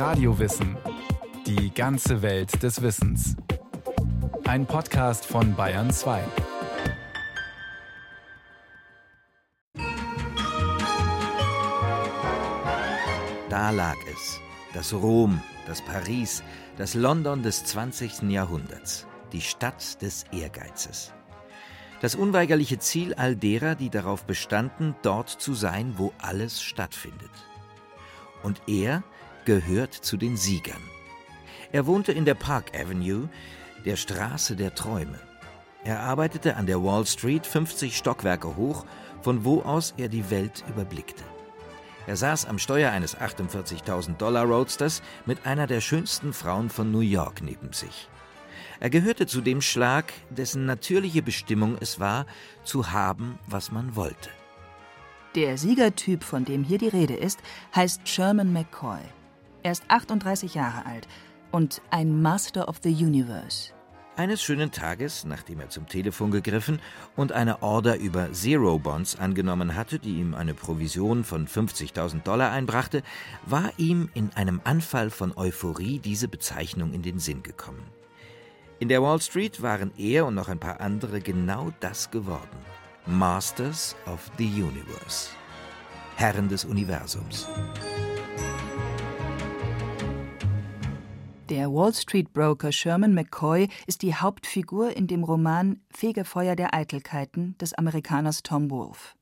Radiowissen. Die ganze Welt des Wissens. Ein Podcast von Bayern 2. Da lag es. Das Rom, das Paris, das London des 20. Jahrhunderts. Die Stadt des Ehrgeizes. Das unweigerliche Ziel all derer, die darauf bestanden, dort zu sein, wo alles stattfindet. Und er gehört zu den Siegern. Er wohnte in der Park Avenue, der Straße der Träume. Er arbeitete an der Wall Street 50 Stockwerke hoch, von wo aus er die Welt überblickte. Er saß am Steuer eines 48.000 Dollar Roadsters mit einer der schönsten Frauen von New York neben sich. Er gehörte zu dem Schlag, dessen natürliche Bestimmung es war, zu haben, was man wollte. Der Siegertyp, von dem hier die Rede ist, heißt Sherman McCoy. Er ist 38 Jahre alt und ein Master of the Universe. Eines schönen Tages, nachdem er zum Telefon gegriffen und eine Order über Zero Bonds angenommen hatte, die ihm eine Provision von 50.000 Dollar einbrachte, war ihm in einem Anfall von Euphorie diese Bezeichnung in den Sinn gekommen. In der Wall Street waren er und noch ein paar andere genau das geworden. Masters of the Universe. Herren des Universums. Der Wall Street Broker Sherman McCoy ist die Hauptfigur in dem Roman Fegefeuer der Eitelkeiten des Amerikaners Tom Wolfe.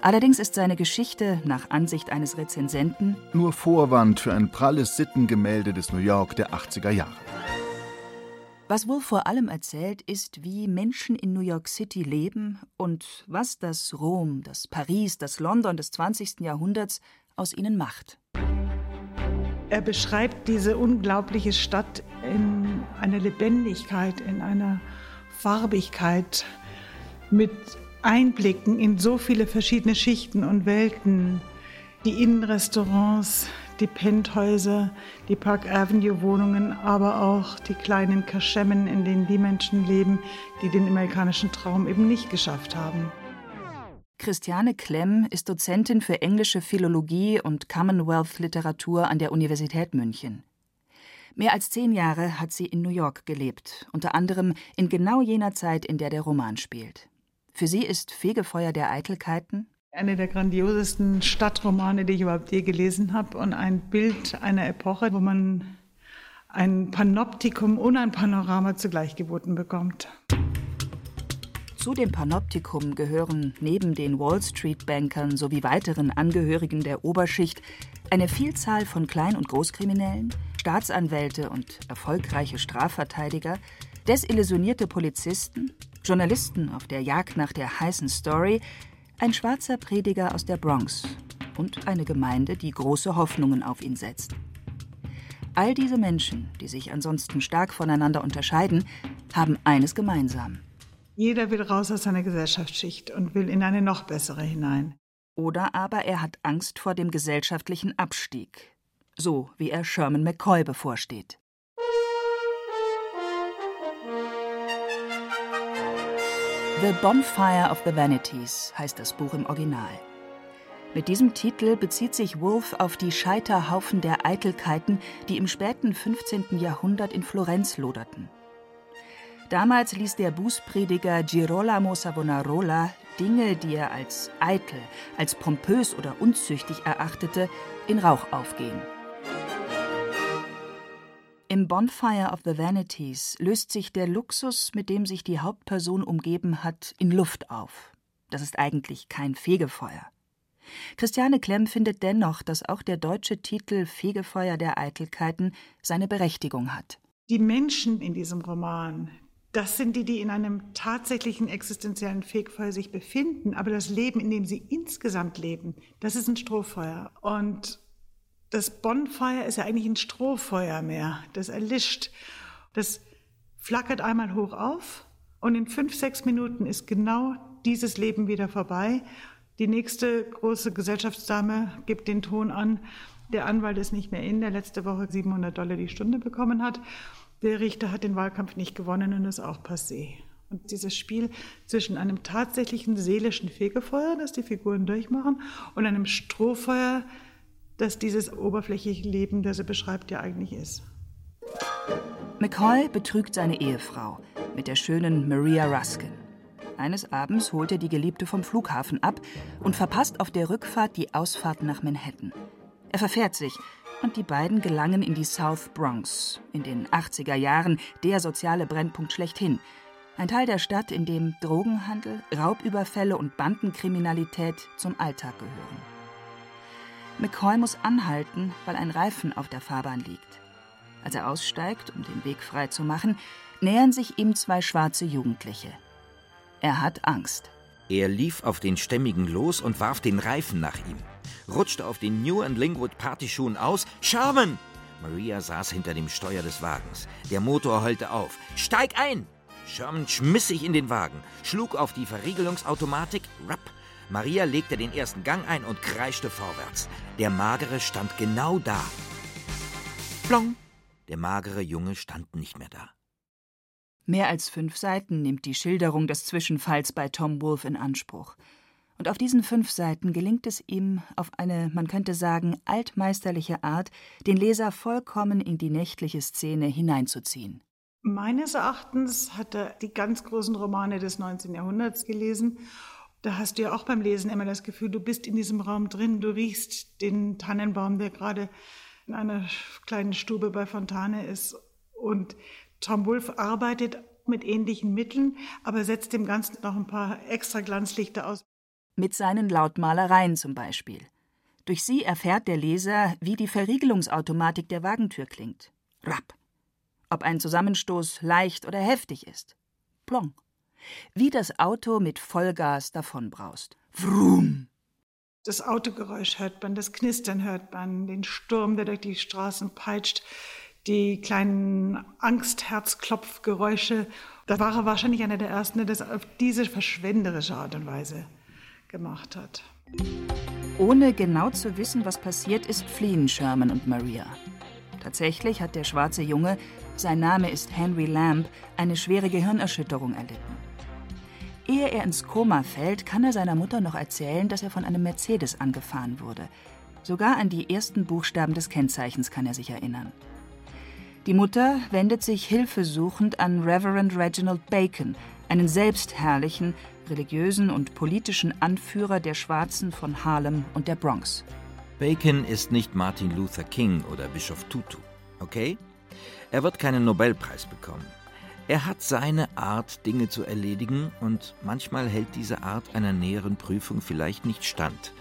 Allerdings ist seine Geschichte nach Ansicht eines Rezensenten nur Vorwand für ein pralles Sittengemälde des New York der 80er Jahre. Was Wolf vor allem erzählt, ist, wie Menschen in New York City leben und was das Rom, das Paris, das London des 20. Jahrhunderts aus ihnen macht. Er beschreibt diese unglaubliche Stadt in einer Lebendigkeit, in einer Farbigkeit, mit Einblicken in so viele verschiedene Schichten und Welten. Die Innenrestaurants, die Penthäuser, die Park Avenue Wohnungen, aber auch die kleinen Kaschemmen, in denen die Menschen leben, die den amerikanischen Traum eben nicht geschafft haben. Christiane Klemm ist Dozentin für englische Philologie und Commonwealth-Literatur an der Universität München. Mehr als zehn Jahre hat sie in New York gelebt, unter anderem in genau jener Zeit, in der der Roman spielt. Für sie ist Fegefeuer der Eitelkeiten eine der grandiosesten Stadtromane, die ich überhaupt je gelesen habe und ein Bild einer Epoche, wo man ein Panoptikum und ein Panorama zugleich geboten bekommt. Zu dem Panoptikum gehören neben den Wall Street-Bankern sowie weiteren Angehörigen der Oberschicht eine Vielzahl von Klein- und Großkriminellen, Staatsanwälte und erfolgreiche Strafverteidiger, desillusionierte Polizisten, Journalisten auf der Jagd nach der heißen Story, ein schwarzer Prediger aus der Bronx und eine Gemeinde, die große Hoffnungen auf ihn setzt. All diese Menschen, die sich ansonsten stark voneinander unterscheiden, haben eines gemeinsam. Jeder will raus aus seiner Gesellschaftsschicht und will in eine noch bessere hinein. Oder aber er hat Angst vor dem gesellschaftlichen Abstieg, so wie er Sherman McCoy bevorsteht. The Bonfire of the Vanities heißt das Buch im Original. Mit diesem Titel bezieht sich Wolf auf die Scheiterhaufen der Eitelkeiten, die im späten 15. Jahrhundert in Florenz loderten. Damals ließ der Bußprediger Girolamo Savonarola Dinge, die er als eitel, als pompös oder unzüchtig erachtete, in Rauch aufgehen. Im Bonfire of the Vanities löst sich der Luxus, mit dem sich die Hauptperson umgeben hat, in Luft auf. Das ist eigentlich kein Fegefeuer. Christiane Klemm findet dennoch, dass auch der deutsche Titel Fegefeuer der Eitelkeiten seine Berechtigung hat. Die Menschen in diesem Roman, das sind die, die in einem tatsächlichen existenziellen Fegefeuer sich befinden, aber das Leben, in dem sie insgesamt leben, das ist ein Strohfeuer. Und das Bonfire ist ja eigentlich ein Strohfeuer mehr. Das erlischt. Das flackert einmal hoch auf und in fünf, sechs Minuten ist genau dieses Leben wieder vorbei. Die nächste große Gesellschaftsdame gibt den Ton an. Der Anwalt ist nicht mehr in, der letzte Woche 700 Dollar die Stunde bekommen hat. Der Richter hat den Wahlkampf nicht gewonnen und ist auch passé. Und dieses Spiel zwischen einem tatsächlichen seelischen Fegefeuer, das die Figuren durchmachen, und einem Strohfeuer, dass dieses oberflächliche Leben, das er beschreibt, ja eigentlich ist. McCoy betrügt seine Ehefrau mit der schönen Maria Ruskin. Eines Abends holt er die Geliebte vom Flughafen ab und verpasst auf der Rückfahrt die Ausfahrt nach Manhattan. Er verfährt sich und die beiden gelangen in die South Bronx, in den 80er Jahren der soziale Brennpunkt schlechthin. Ein Teil der Stadt, in dem Drogenhandel, Raubüberfälle und Bandenkriminalität zum Alltag gehören. McCoy muss anhalten, weil ein Reifen auf der Fahrbahn liegt. Als er aussteigt, um den Weg frei zu machen, nähern sich ihm zwei schwarze Jugendliche. Er hat Angst. Er lief auf den Stämmigen los und warf den Reifen nach ihm, rutschte auf den New and Lingwood Partyschuhen aus. Sherman! Maria saß hinter dem Steuer des Wagens. Der Motor heulte auf. Steig ein! Sherman schmiss sich in den Wagen, schlug auf die Verriegelungsautomatik, rapp. Maria legte den ersten Gang ein und kreischte vorwärts. Der Magere stand genau da. Plong! Der magere Junge stand nicht mehr da. Mehr als fünf Seiten nimmt die Schilderung des Zwischenfalls bei Tom Wolfe in Anspruch. Und auf diesen fünf Seiten gelingt es ihm, auf eine, man könnte sagen, altmeisterliche Art, den Leser vollkommen in die nächtliche Szene hineinzuziehen. Meines Erachtens hat er die ganz großen Romane des 19. Jahrhunderts gelesen. Da hast du ja auch beim Lesen immer das Gefühl, du bist in diesem Raum drin, du riechst den Tannenbaum, der gerade in einer kleinen Stube bei Fontane ist. Und Tom Wolfe arbeitet mit ähnlichen Mitteln, aber setzt dem Ganzen noch ein paar extra Glanzlichter aus. Mit seinen Lautmalereien zum Beispiel. Durch sie erfährt der Leser, wie die Verriegelungsautomatik der Wagentür klingt. Rapp. Ob ein Zusammenstoß leicht oder heftig ist. Plong. Wie das Auto mit Vollgas davonbraust. Vroom. Das Autogeräusch hört man, das Knistern hört man, den Sturm, der durch die Straßen peitscht die kleinen Angst-Herzklopfgeräusche. Da war er wahrscheinlich einer der Ersten, der das auf diese verschwenderische Art und Weise gemacht hat. Ohne genau zu wissen, was passiert ist, fliehen Sherman und Maria. Tatsächlich hat der schwarze Junge, sein Name ist Henry Lamb, eine schwere Gehirnerschütterung erlitten. Ehe er ins Koma fällt, kann er seiner Mutter noch erzählen, dass er von einem Mercedes angefahren wurde. Sogar an die ersten Buchstaben des Kennzeichens kann er sich erinnern. Die Mutter wendet sich hilfesuchend an Reverend Reginald Bacon, einen selbstherrlichen, religiösen und politischen Anführer der Schwarzen von Harlem und der Bronx. Bacon ist nicht Martin Luther King oder Bischof Tutu, okay? Er wird keinen Nobelpreis bekommen. Er hat seine Art, Dinge zu erledigen, und manchmal hält diese Art einer näheren Prüfung vielleicht nicht stand.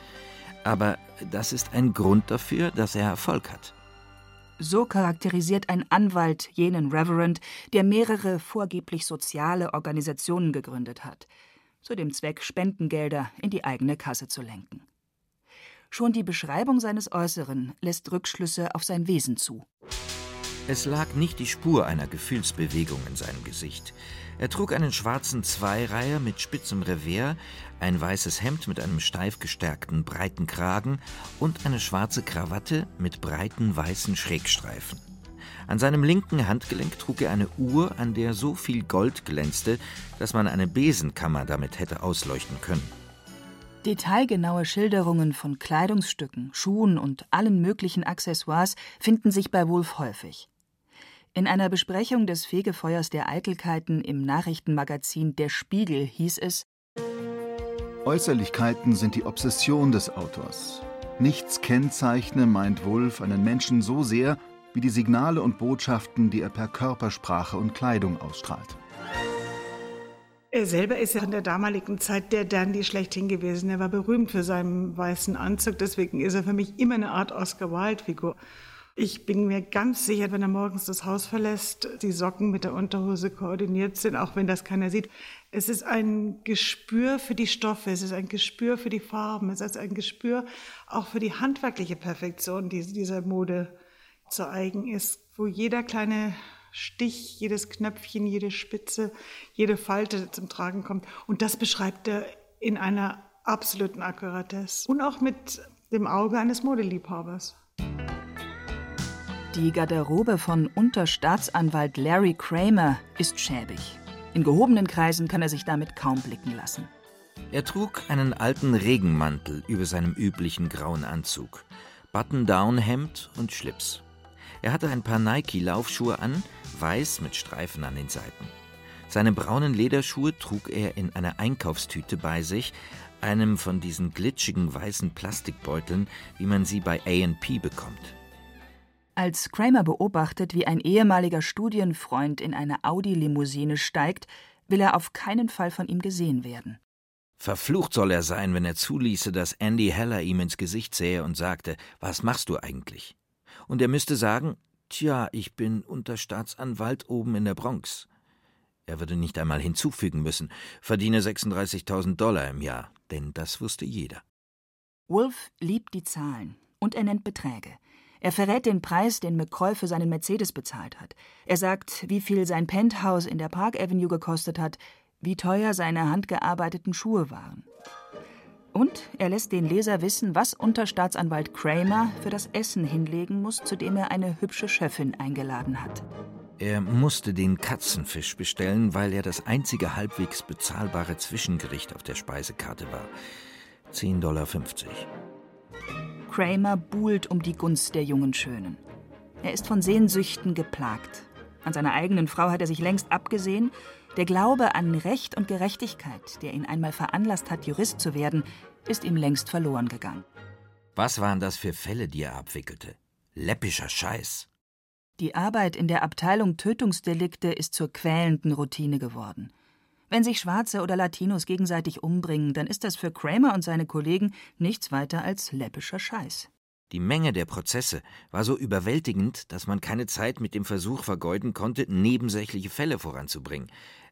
Aber das ist ein Grund dafür, dass er Erfolg hat. So charakterisiert ein Anwalt jenen Reverend, der mehrere vorgeblich soziale Organisationen gegründet hat, zu dem Zweck, Spendengelder in die eigene Kasse zu lenken. Schon die Beschreibung seines Äußeren lässt Rückschlüsse auf sein Wesen zu. Es lag nicht die Spur einer Gefühlsbewegung in seinem Gesicht. Er trug einen schwarzen Zweireiher mit spitzem Revers, ein weißes Hemd mit einem steif gestärkten breiten Kragen und eine schwarze Krawatte mit breiten weißen Schrägstreifen. An seinem linken Handgelenk trug er eine Uhr, an der so viel Gold glänzte, dass man eine Besenkammer damit hätte ausleuchten können. Detailgenaue Schilderungen von Kleidungsstücken, Schuhen und allen möglichen Accessoires finden sich bei Wolf häufig. In einer Besprechung des Fegefeuers der Eitelkeiten im Nachrichtenmagazin Der Spiegel hieß es Äußerlichkeiten sind die Obsession des Autors. Nichts kennzeichne, meint Wulff, einen Menschen so sehr wie die Signale und Botschaften, die er per Körpersprache und Kleidung ausstrahlt. Er selber ist ja in der damaligen Zeit der Dandy schlechthin gewesen. Er war berühmt für seinen weißen Anzug, deswegen ist er für mich immer eine Art Oscar Wilde-Figur. Ich bin mir ganz sicher, wenn er morgens das Haus verlässt, die Socken mit der Unterhose koordiniert sind, auch wenn das keiner sieht. Es ist ein Gespür für die Stoffe, es ist ein Gespür für die Farben, es ist ein Gespür auch für die handwerkliche Perfektion, die dieser Mode zu eigen ist, wo jeder kleine Stich, jedes Knöpfchen, jede Spitze, jede Falte zum Tragen kommt. Und das beschreibt er in einer absoluten Akkuratesse und auch mit dem Auge eines Modeliebhabers. Die Garderobe von Unterstaatsanwalt Larry Kramer ist schäbig. In gehobenen Kreisen kann er sich damit kaum blicken lassen. Er trug einen alten Regenmantel über seinem üblichen grauen Anzug. Button-Down-Hemd und Schlips. Er hatte ein paar Nike-Laufschuhe an, weiß mit Streifen an den Seiten. Seine braunen Lederschuhe trug er in einer Einkaufstüte bei sich, einem von diesen glitschigen weißen Plastikbeuteln, wie man sie bei A&P bekommt. Als Kramer beobachtet, wie ein ehemaliger Studienfreund in eine Audi-Limousine steigt, will er auf keinen Fall von ihm gesehen werden. Verflucht soll er sein, wenn er zuließe, dass Andy Heller ihm ins Gesicht sähe und sagte, was machst du eigentlich? Und er müsste sagen, tja, ich bin Unterstaatsanwalt oben in der Bronx. Er würde nicht einmal hinzufügen müssen, verdiene 36.000 Dollar im Jahr, denn das wusste jeder. Wolf liebt die Zahlen und er nennt Beträge. Er verrät den Preis, den McCoy für seinen Mercedes bezahlt hat. Er sagt, wie viel sein Penthouse in der Park Avenue gekostet hat, wie teuer seine handgearbeiteten Schuhe waren. Und er lässt den Leser wissen, was Unterstaatsanwalt Kramer für das Essen hinlegen muss, zu dem er eine hübsche Chefin eingeladen hat. Er musste den Katzenfisch bestellen, weil er das einzige halbwegs bezahlbare Zwischengericht auf der Speisekarte war. 10,50 Dollar. Kramer buhlt um die Gunst der jungen Schönen. Er ist von Sehnsüchten geplagt. An seiner eigenen Frau hat er sich längst abgesehen. Der Glaube an Recht und Gerechtigkeit, der ihn einmal veranlasst hat, Jurist zu werden, ist ihm längst verloren gegangen. Was waren das für Fälle, die er abwickelte? Läppischer Scheiß. Die Arbeit in der Abteilung Tötungsdelikte ist zur quälenden Routine geworden. Wenn sich Schwarze oder Latinos gegenseitig umbringen, dann ist das für Kramer und seine Kollegen nichts weiter als läppischer Scheiß. Die Menge der Prozesse war so überwältigend, dass man keine Zeit mit dem Versuch vergeuden konnte, nebensächliche Fälle voranzubringen.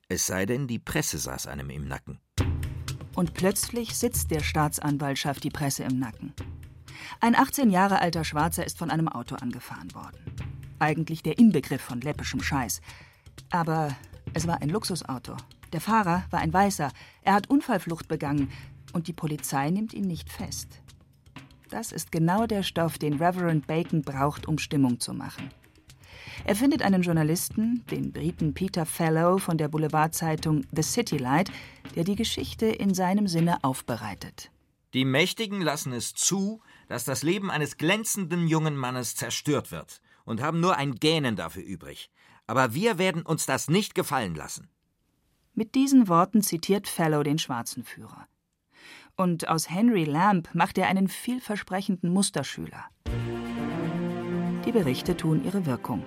Es sei denn, die Presse saß einem im Nacken. Und plötzlich sitzt der Staatsanwaltschaft die Presse im Nacken. Ein 18 Jahre alter Schwarzer ist von einem Auto angefahren worden. Eigentlich der Inbegriff von läppischem Scheiß. Aber es war ein Luxusauto. Der Fahrer war ein Weißer. Er hat Unfallflucht begangen. Und die Polizei nimmt ihn nicht fest. Das ist genau der Stoff, den Reverend Bacon braucht, um Stimmung zu machen. Er findet einen Journalisten, den Briten Peter Fellow von der Boulevardzeitung The City Light, der die Geschichte in seinem Sinne aufbereitet. Die Mächtigen lassen es zu, dass das Leben eines glänzenden jungen Mannes zerstört wird und haben nur ein Gähnen dafür übrig. Aber wir werden uns das nicht gefallen lassen. Mit diesen Worten zitiert Fellow den schwarzen Führer und aus Henry Lamb macht er einen vielversprechenden Musterschüler. Die Berichte tun ihre Wirkung.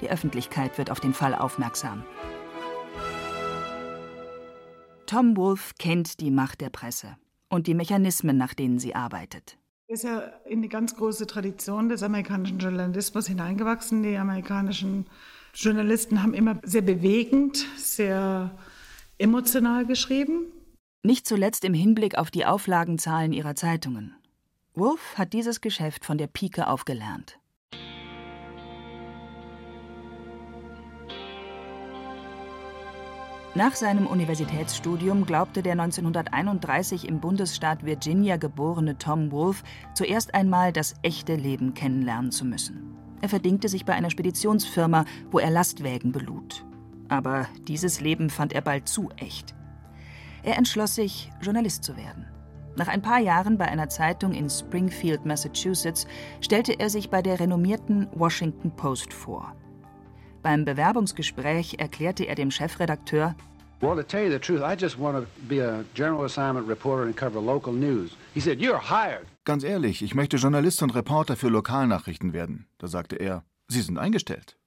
Die Öffentlichkeit wird auf den Fall aufmerksam. Tom Wolfe kennt die Macht der Presse und die Mechanismen, nach denen sie arbeitet. Er ist ja in eine ganz große Tradition des amerikanischen Journalismus hineingewachsen. Die amerikanischen Journalisten haben immer sehr bewegend, sehr emotional geschrieben. Nicht zuletzt im Hinblick auf die Auflagenzahlen ihrer Zeitungen. Wolf hat dieses Geschäft von der Pike auf gelernt. Nach seinem Universitätsstudium glaubte der 1931 im Bundesstaat Virginia geborene Tom Wolfe zuerst einmal das echte Leben kennenlernen zu müssen. Er verdingte sich bei einer Speditionsfirma, wo er Lastwägen belud. Aber dieses Leben fand er bald zu echt. Er entschloss sich, Journalist zu werden. Nach ein paar Jahren bei einer Zeitung in Springfield, Massachusetts, stellte er sich bei der renommierten Washington Post vor. Beim Bewerbungsgespräch erklärte er dem Chefredakteur, Well, to tell you the truth, I just want to be a general assignment reporter and cover local news. He said, You're hired. Ganz ehrlich, ich möchte Journalist und Reporter für Lokalnachrichten werden. Da sagte er, Sie sind eingestellt.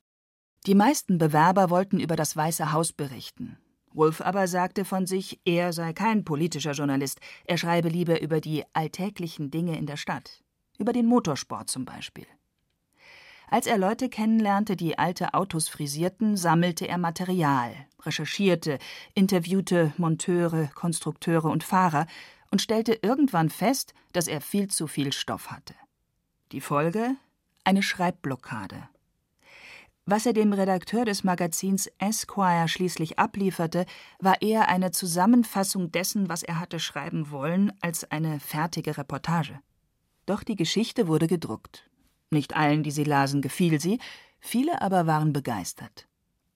Die meisten Bewerber wollten über das Weiße Haus berichten. Wolf aber sagte von sich, er sei kein politischer Journalist, er schreibe lieber über die alltäglichen Dinge in der Stadt, über den Motorsport zum Beispiel. Als er Leute kennenlernte, die alte Autos frisierten, sammelte er Material, recherchierte, interviewte Monteure, Konstrukteure und Fahrer und stellte irgendwann fest, dass er viel zu viel Stoff hatte. Die Folge? Eine Schreibblockade. Was er dem Redakteur des Magazins Esquire schließlich ablieferte, war eher eine Zusammenfassung dessen, was er hatte schreiben wollen, als eine fertige Reportage. Doch die Geschichte wurde gedruckt. Nicht allen, die sie lasen, gefiel sie, viele aber waren begeistert.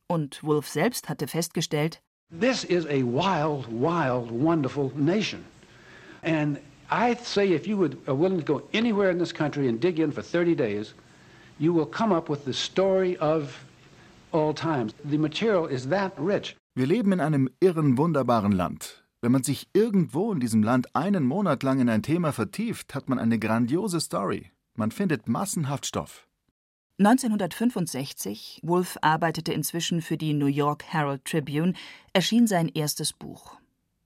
Und Wolf selbst hatte festgestellt, This is a wild, wild, wonderful nation. And I say if you would, are willing to go anywhere in this country and dig in for 30 days, you will come up with the story of all times. The material is that rich. Wir leben in einem irren, wunderbaren Land. Wenn man sich irgendwo in diesem Land einen Monat lang in ein Thema vertieft, hat man eine grandiose Story. Man findet massenhaft Stoff. 1965, Wolf arbeitete inzwischen für die New York Herald Tribune, erschien sein erstes Buch.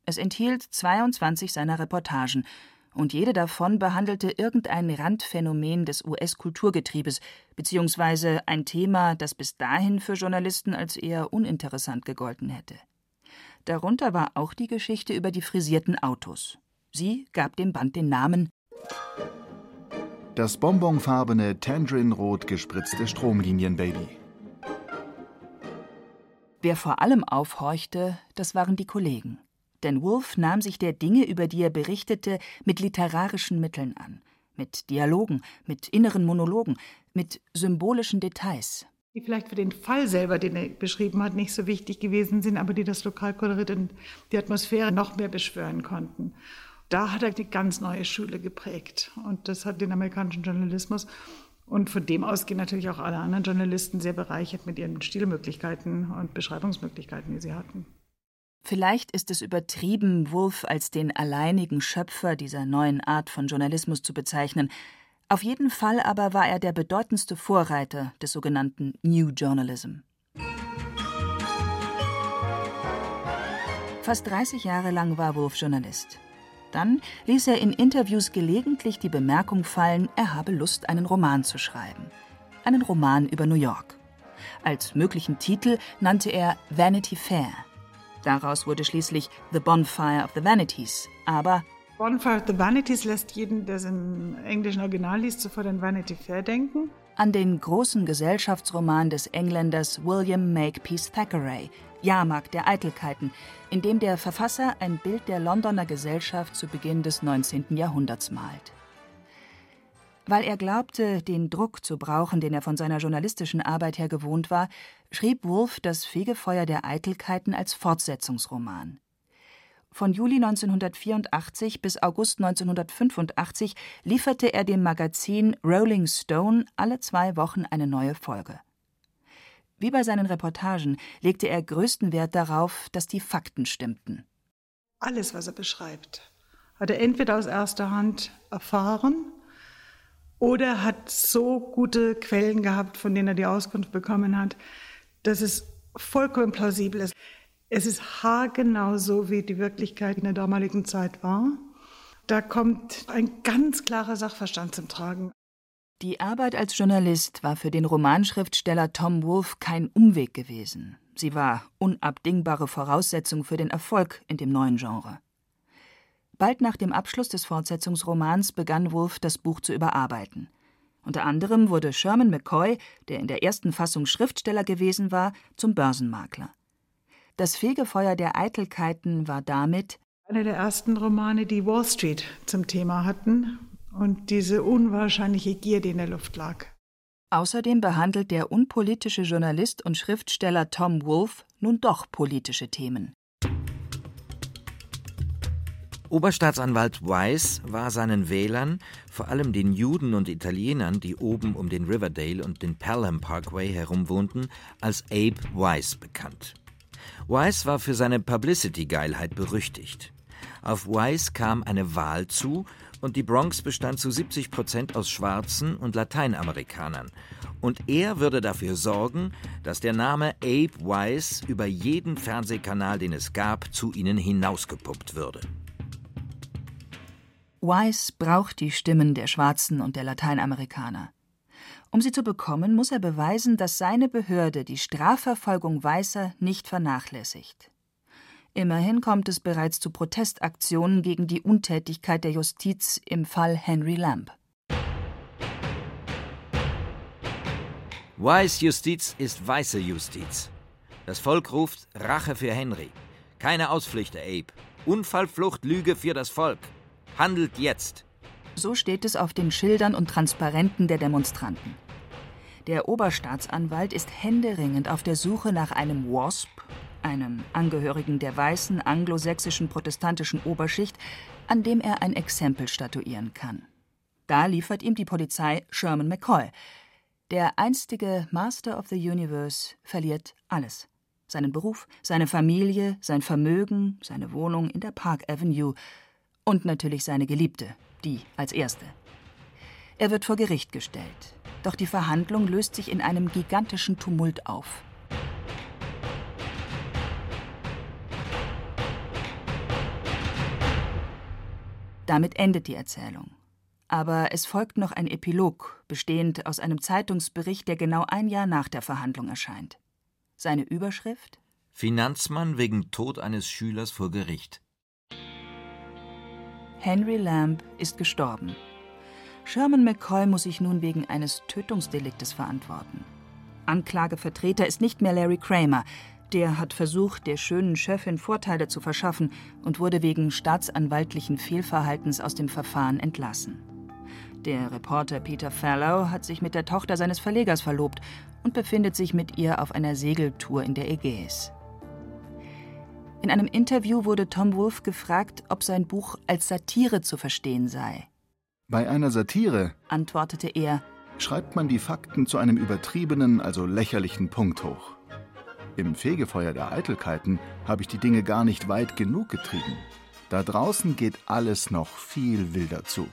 Es enthielt 22 seiner Reportagen, und jede davon behandelte irgendein Randphänomen des US-Kulturgetriebes beziehungsweise ein Thema, das bis dahin für Journalisten als eher uninteressant gegolten hätte. Darunter war auch die Geschichte über die frisierten Autos. Sie gab dem Band den Namen Das bonbonfarbene Tangerine-rot gespritzte Stromlinienbaby. Wer vor allem aufhorchte, das waren die Kollegen. Denn Wolf nahm sich der Dinge, über die er berichtete, mit literarischen Mitteln an, mit Dialogen, mit inneren Monologen, mit symbolischen Details. Die vielleicht für den Fall selber, den er beschrieben hat, nicht so wichtig gewesen sind, aber die das Lokalkolorit und die Atmosphäre noch mehr beschwören konnten. Da hat er die ganz neue Schule geprägt und das hat den amerikanischen Journalismus und von dem aus gehen natürlich auch alle anderen Journalisten sehr bereichert mit ihren Stilmöglichkeiten und Beschreibungsmöglichkeiten, die sie hatten. Vielleicht ist es übertrieben, Wolf als den alleinigen Schöpfer dieser neuen Art von Journalismus zu bezeichnen. Auf jeden Fall aber war er der bedeutendste Vorreiter des sogenannten New Journalism. Fast 30 Jahre lang war Wolf Journalist. Dann ließ er in Interviews gelegentlich die Bemerkung fallen, er habe Lust, einen Roman zu schreiben. Einen Roman über New York. Als möglichen Titel nannte er Vanity Fair. Daraus wurde schließlich The Bonfire of the Vanities. Aber Bonfire of the Vanities lässt jeden, der es im englischen Original liest, sofort an Vanity Fair denken. An den großen Gesellschaftsroman des Engländers William Makepeace Thackeray, Jahrmarkt der Eitelkeiten, in dem der Verfasser ein Bild der Londoner Gesellschaft zu Beginn des 19. Jahrhunderts malt. Weil er glaubte, den Druck zu brauchen, den er von seiner journalistischen Arbeit her gewohnt war, schrieb Wolf das Fegefeuer der Eitelkeiten als Fortsetzungsroman. Von Juli 1984 bis August 1985 lieferte er dem Magazin Rolling Stone alle zwei Wochen eine neue Folge. Wie bei seinen Reportagen legte er größten Wert darauf, dass die Fakten stimmten. Alles, was er beschreibt, hat er entweder aus erster Hand erfahren oder hat so gute Quellen gehabt, von denen er die Auskunft bekommen hat, dass es vollkommen plausibel ist. Es ist haargenau so, wie die Wirklichkeit in der damaligen Zeit war. Da kommt ein ganz klarer Sachverstand zum Tragen. Die Arbeit als Journalist war für den Romanschriftsteller Tom Wolfe kein Umweg gewesen. Sie war unabdingbare Voraussetzung für den Erfolg in dem neuen Genre. Bald nach dem Abschluss des Fortsetzungsromans begann Wolfe das Buch zu überarbeiten. Unter anderem wurde Sherman McCoy, der in der ersten Fassung Schriftsteller gewesen war, zum Börsenmakler. Das Fegefeuer der Eitelkeiten war damit einer der ersten Romane, die Wall Street zum Thema hatten und diese unwahrscheinliche Gier, die in der Luft lag. Außerdem behandelt der unpolitische Journalist und Schriftsteller Tom Wolfe nun doch politische Themen. Oberstaatsanwalt Weiss war seinen Wählern, vor allem den Juden und Italienern, die oben um den Riverdale und den Pelham Parkway herum wohnten, als Abe Weiss bekannt. Weiss war für seine Publicity-Geilheit berüchtigt. Auf Weiss kam eine Wahl zu und die Bronx bestand zu 70 Prozent aus Schwarzen und Lateinamerikanern. Und er würde dafür sorgen, dass der Name Abe Weiss über jeden Fernsehkanal, den es gab, zu ihnen hinausgepuppt würde. Weiss braucht die Stimmen der Schwarzen und der Lateinamerikaner. Um sie zu bekommen, muss er beweisen, dass seine Behörde die Strafverfolgung Weißer nicht vernachlässigt. Immerhin kommt es bereits zu Protestaktionen gegen die Untätigkeit der Justiz im Fall Henry Lamb. Weiss Justiz ist weiße Justiz. Das Volk ruft Rache für Henry. Keine Ausflüchte, Abe. Unfallflucht, Lüge für das Volk. Handelt jetzt. So steht es auf den Schildern und Transparenten der Demonstranten. Der Oberstaatsanwalt ist händeringend auf der Suche nach einem Wasp einem Angehörigen der weißen anglosächsischen protestantischen Oberschicht, an dem er ein Exempel statuieren kann. Da liefert ihm die Polizei Sherman McCoy. Der einstige Master of the Universe verliert alles. Seinen Beruf, seine Familie, sein Vermögen, seine Wohnung in der Park Avenue und natürlich seine Geliebte, die als erste. Er wird vor Gericht gestellt. Doch die Verhandlung löst sich in einem gigantischen Tumult auf. Damit endet die Erzählung. Aber es folgt noch ein Epilog, bestehend aus einem Zeitungsbericht, der genau ein Jahr nach der Verhandlung erscheint. Seine Überschrift? Finanzmann wegen Tod eines Schülers vor Gericht. Henry Lamb ist gestorben. Sherman McCoy muss sich nun wegen eines Tötungsdeliktes verantworten. Anklagevertreter ist nicht mehr Larry Kramer. Der hat versucht, der schönen Chefin Vorteile zu verschaffen und wurde wegen staatsanwaltlichen Fehlverhaltens aus dem Verfahren entlassen. Der Reporter Peter Fallow hat sich mit der Tochter seines Verlegers verlobt und befindet sich mit ihr auf einer Segeltour in der Ägäis. In einem Interview wurde Tom Wolfe gefragt, ob sein Buch als Satire zu verstehen sei. Bei einer Satire, antwortete er, schreibt man die Fakten zu einem übertriebenen, also lächerlichen Punkt hoch. Im Fegefeuer der Eitelkeiten habe ich die Dinge gar nicht weit genug getrieben. Da draußen geht alles noch viel wilder zu.